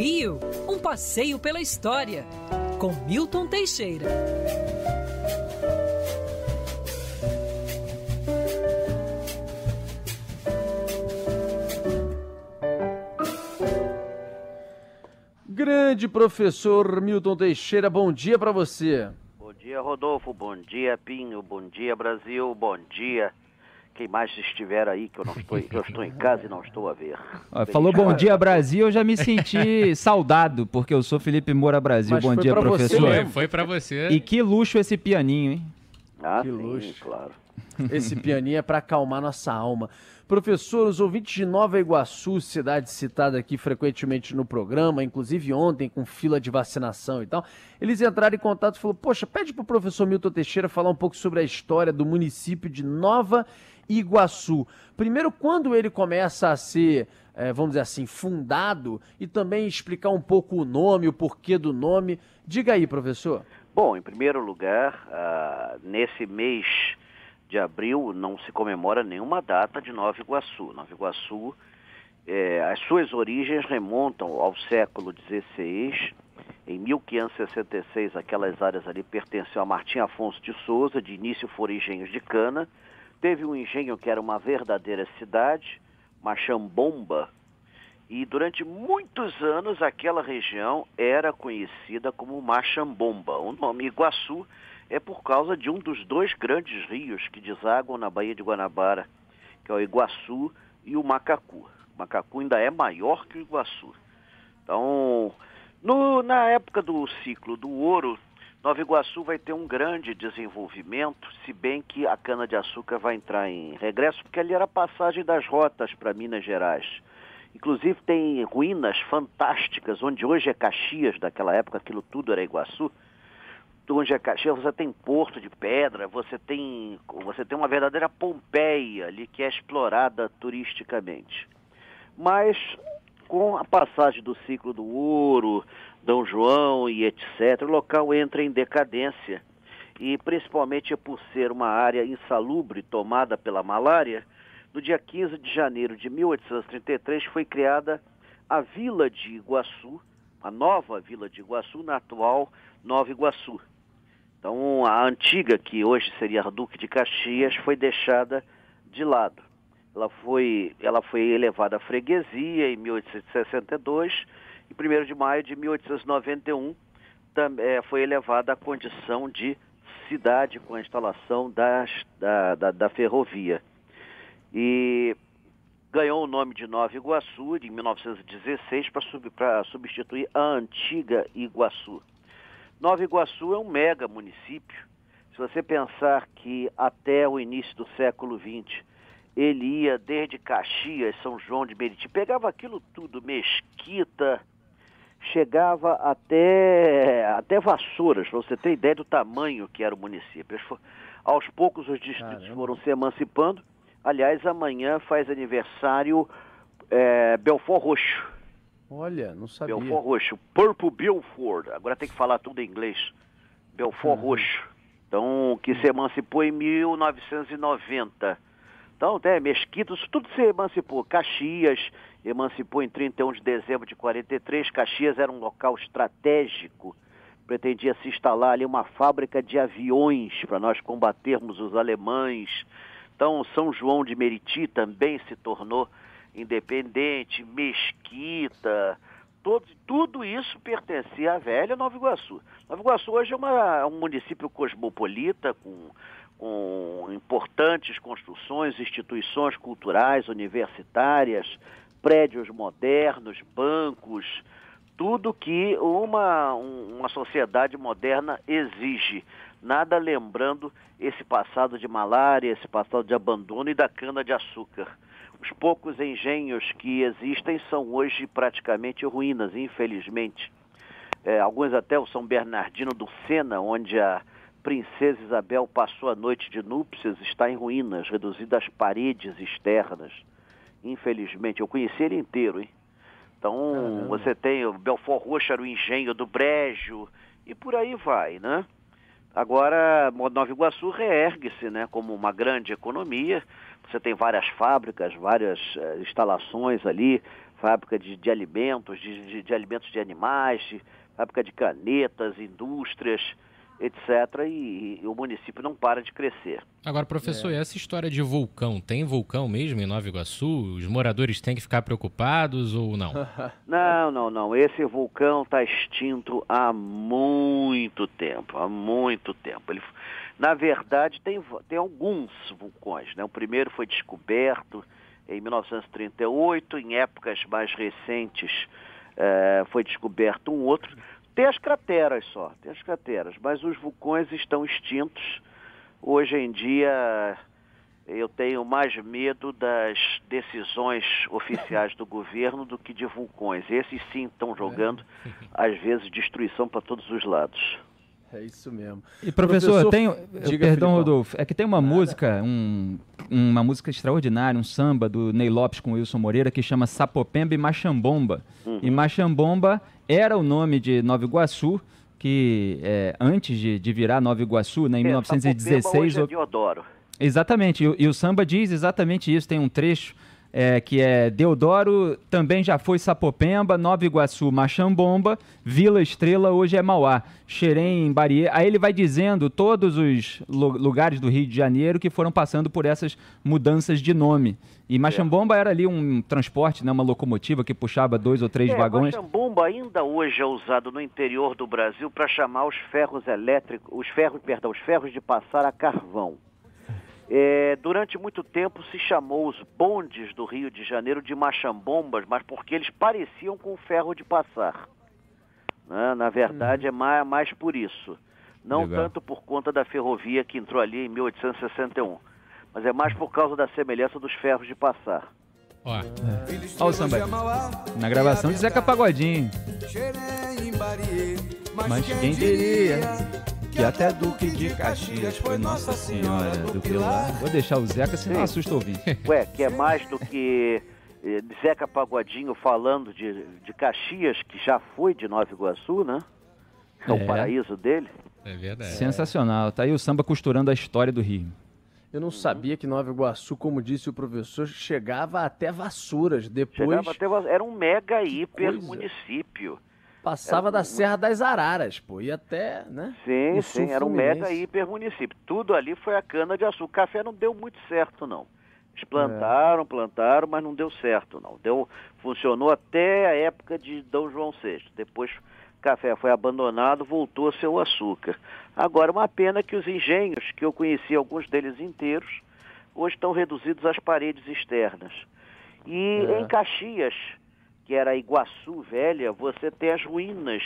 Rio, um passeio pela história, com Milton Teixeira. Grande professor Milton Teixeira, bom dia para você. Bom dia, Rodolfo. Bom dia, Pinho. Bom dia, Brasil. Bom dia. Quem mais estiver aí, que eu não estou, eu estou em casa e não estou a ver. falou bom dia, Brasil, eu já me senti saudado, porque eu sou Felipe Moura Brasil. Mas bom foi dia, pra você professor. mesmo. Foi pra você. E que luxo esse pianinho, hein? Ah, Que sim, luxo. claro. Esse pianinho é para acalmar nossa alma. Professor, os ouvintes de Nova Iguaçu, cidade citada aqui frequentemente no programa, inclusive ontem com fila de vacinação e tal, eles entraram em contato e falaram: Poxa, pede pro professor Milton Teixeira falar um pouco sobre a história do município de Nova Iguaçu. Primeiro, quando ele começa a ser, eh, vamos dizer assim, fundado e também explicar um pouco o nome, o porquê do nome. Diga aí, professor. Bom, em primeiro lugar, ah, nesse mês de abril não se comemora nenhuma data de Nova Iguaçu. Nova Iguaçu, eh, as suas origens remontam ao século XVI. Em 1566, aquelas áreas ali pertenciam a Martim Afonso de Souza, de início foram engenhos de cana. Teve um engenho que era uma verdadeira cidade, Machambomba, e durante muitos anos aquela região era conhecida como Machambomba. O nome Iguaçu é por causa de um dos dois grandes rios que desaguam na Baía de Guanabara, que é o Iguaçu e o Macacu. O Macacu ainda é maior que o Iguaçu. Então, no- na época do ciclo do ouro, Nova Iguaçu vai ter um grande desenvolvimento, se bem que a cana-de-açúcar vai entrar em regresso, porque ali era a passagem das rotas para Minas Gerais. Inclusive tem ruínas fantásticas, onde hoje é Caxias, daquela época aquilo tudo era Iguaçu. Onde é Caxias, você tem porto de pedra, você tem, você tem uma verdadeira Pompeia ali que é explorada turisticamente. Mas com a passagem do ciclo do ouro, Dom João e etc., o local entra em decadência. E principalmente por ser uma área insalubre tomada pela malária, no dia 15 de janeiro de 1833 foi criada a Vila de Iguaçu, a nova Vila de Iguaçu, na atual Nova Iguaçu. Então, a antiga, que hoje seria a Duque de Caxias, foi deixada de lado. Ela foi, ela foi elevada à freguesia em 1862 e 1 de maio de 1891 tam, eh, foi elevada à condição de cidade com a instalação das, da, da, da ferrovia. E ganhou o nome de Nova Iguaçu em 1916 para sub, substituir a antiga Iguaçu. Nova Iguaçu é um mega município. Se você pensar que até o início do século XX ele ia desde Caxias, São João de Meriti, pegava aquilo tudo, Mesquita, chegava até, até Vassouras, para você ter ideia do tamanho que era o município. Aos poucos os distritos Caramba. foram se emancipando. Aliás, amanhã faz aniversário é, Belfort Roxo. Olha, não sabia. Belfort Roxo. Purple Belfort. Agora tem que falar tudo em inglês. Belfort Uhum. Roxo. Então, que se emancipou em 1990. Então, até Mesquita, isso tudo se emancipou. Caxias emancipou em 31 de dezembro de 43. Caxias era um local estratégico. Pretendia se instalar ali uma fábrica de aviões para nós combatermos os alemães. Então, São João de Meriti também se tornou independente, Mesquita, todo, tudo isso pertencia à velha Nova Iguaçu. Nova Iguaçu hoje é uma- um município cosmopolita, com, com importantes construções, instituições culturais, universitárias, prédios modernos, bancos, tudo que uma, um- uma sociedade moderna exige. Nada lembrando esse passado de malária, esse passado de abandono e da cana-de-açúcar. Os poucos engenhos que existem são hoje praticamente ruínas, infelizmente. É, alguns até o São Bernardino do Sena, onde a princesa Isabel passou a noite de núpcias, está em ruínas, reduzido às paredes externas. Infelizmente, eu conheci ele inteiro, hein? Então, Caramba. você tem o Belfort Roxo, o engenho do Brejo, e por aí vai, né? Agora, Nova Iguaçu reergue-se né, como uma grande economia. Você tem várias fábricas, várias eh, instalações ali, fábrica de, de alimentos, de, de, de, alimentos de animais, de, fábrica de canetas, indústrias, etc. E, e, o município não para de crescer. Agora, professor, é. e essa história de vulcão? Tem vulcão mesmo em Nova Iguaçu? Os moradores têm que ficar preocupados ou não? não, não, não. Esse vulcão está extinto há muito tempo, há muito tempo. Ele, na verdade, tem, tem alguns vulcões. Né? O primeiro foi descoberto em 1938, em épocas mais recentes é, foi descoberto um outro. Tem as crateras só, tem as crateras, mas os vulcões estão extintos. Hoje em dia eu tenho mais medo das decisões oficiais do governo do que de vulcões. Esses sim estão jogando, é. às vezes, destruição para todos os lados. É isso mesmo. E professor, professor tenho, diga, perdão, Rodolfo, é que tem uma Nada. música, um, uma música extraordinária, um samba do Ney Lopes com Wilson Moreira que chama Sapopemba e Machambomba. Uhum. E Machambomba era o nome de Nova Iguaçu, que é, antes de, de, virar Nova Iguaçu, né, em é, 1916. Hoje é Deodoro. Exatamente, e, e o samba diz exatamente isso, tem um trecho é, que é Deodoro, também já foi Sapopemba, Nova Iguaçu, Machambomba, Vila Estrela, hoje é Mauá, Xerém, Bariê. Aí ele vai dizendo todos os lugares do Rio de Janeiro que foram passando por essas mudanças de nome. E Machambomba é. era ali um transporte, né, uma locomotiva que puxava dois ou três é, vagões. Machambomba ainda hoje é usado no interior do Brasil para chamar os ferros elétricos, os ferros, perdão, os ferros de passar a carvão. É, durante muito tempo se chamou os bondes do Rio de Janeiro de machambombas, mas porque eles pareciam com ferro de passar. Né? Na verdade, é mais, mais por isso. Não Legal. tanto por conta da ferrovia que entrou ali em 1861, mas é mais por causa da semelhança dos ferros de passar. Ó, é. Olha o samba. Na gravação de Zeca Pagodinho. Mas quem diria que até Duque de Caxias foi Nossa Senhora do Pilar. Vou deixar o Zeca, senão assusta ouvir. Ué, que é mais do que eh, Zeca Pagodinho falando de, de Caxias, que já foi de Nova Iguaçu, né? É, é o paraíso dele. É verdade. Sensacional. Tá aí o samba costurando a história do Rio. Eu não sabia que Nova Iguaçu, como disse o professor, chegava até Vassouras. Depois. Chegava até, era um mega hiper município. Passava era da. Serra das Araras, pô, e até, né? Sim, sim, era um mega hiper município. Tudo ali foi a cana de açúcar. O café não deu muito certo, não. Eles plantaram, é. plantaram, mas não deu certo, não. Deu, funcionou até a época de Dom João VI. Depois o café foi abandonado, voltou a ser o açúcar. Agora, uma pena que os engenhos, que eu conheci alguns deles inteiros, hoje estão reduzidos às paredes externas. E é. em Caxias, que era Iguaçu Velha, você tem as ruínas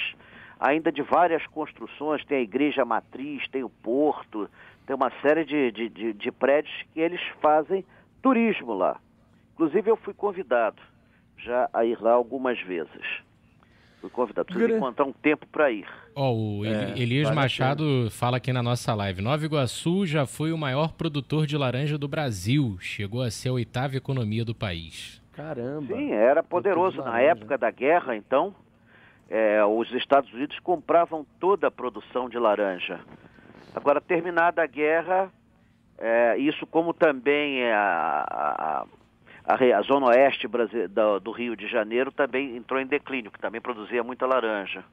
ainda de várias construções, tem a igreja matriz, tem o porto, tem uma série de, de, de, de prédios que eles fazem turismo lá. Inclusive eu fui convidado já a ir lá algumas vezes. Fui convidado, preciso encontrar um tempo para ir. Oh, o é, Elias Machado fala aqui na nossa live. Nova Iguaçu já foi o maior produtor de laranja do Brasil. Chegou a ser a oitava economia do país. Caramba! Sim, era poderoso. Na época da guerra, então, é, os Estados Unidos compravam toda a produção de laranja. Agora, terminada a guerra, é, isso como também a, a, a, a zona oeste do, do Rio de Janeiro também entrou em declínio, que também produzia muita laranja.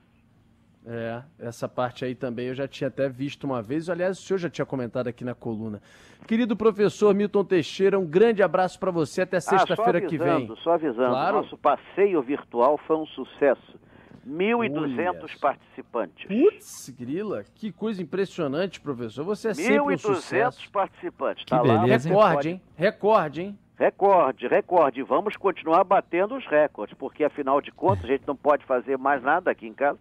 É, essa parte aí também eu já tinha até visto uma vez. Aliás, o senhor já tinha comentado aqui na coluna. Querido professor Milton Teixeira, um grande abraço para você até ah, sexta-feira ah, que vem. Só avisando, claro. nosso passeio virtual foi um sucesso. 1.200 participantes. Putz, grila, que coisa impressionante, professor. Você é sempre um sucesso. 1.200 participantes. Que tá beleza, lá, recorde, hein? Recorde, hein? Recorde, recorde. Vamos continuar batendo os recordes, porque afinal de contas a gente não pode fazer mais nada aqui em casa.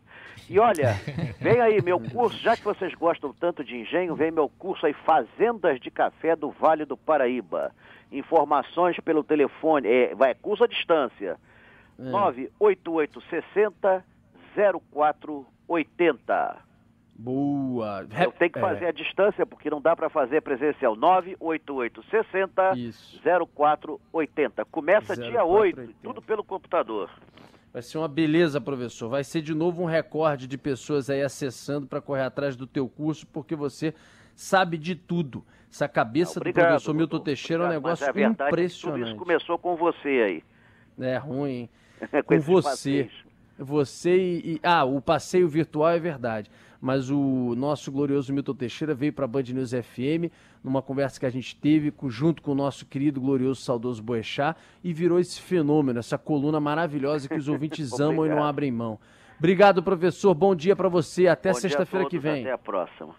E olha, vem aí meu curso, já que vocês gostam tanto de engenho, vem meu curso aí Fazendas de Café do Vale do Paraíba. Informações pelo telefone, é, vai curso à distância. É. 98860 0480. Boa. Eu tenho que é. fazer é. a distância, porque não dá para fazer presencial. 98860 0480. Começa 0480. dia 8, tudo pelo computador. Vai ser uma beleza, professor. Vai ser de novo um recorde de pessoas aí acessando para correr atrás do teu curso, porque você sabe de tudo. Essa cabeça obrigado, do professor Milton Teixeira é um negócio Mas é verdade, impressionante. Tudo isso começou com você aí. É ruim, hein? com, com você. Passeios. Você e, e, Ah, o passeio virtual é verdade. Mas o nosso glorioso Milton Teixeira veio para a Band News FM numa conversa que a gente teve junto com o nosso querido, glorioso, saudoso Boechat e virou esse fenômeno, essa coluna maravilhosa que os ouvintes amam e não abrem mão. Obrigado, professor. Bom dia para você. Até sexta-feira que vem. Até a próxima.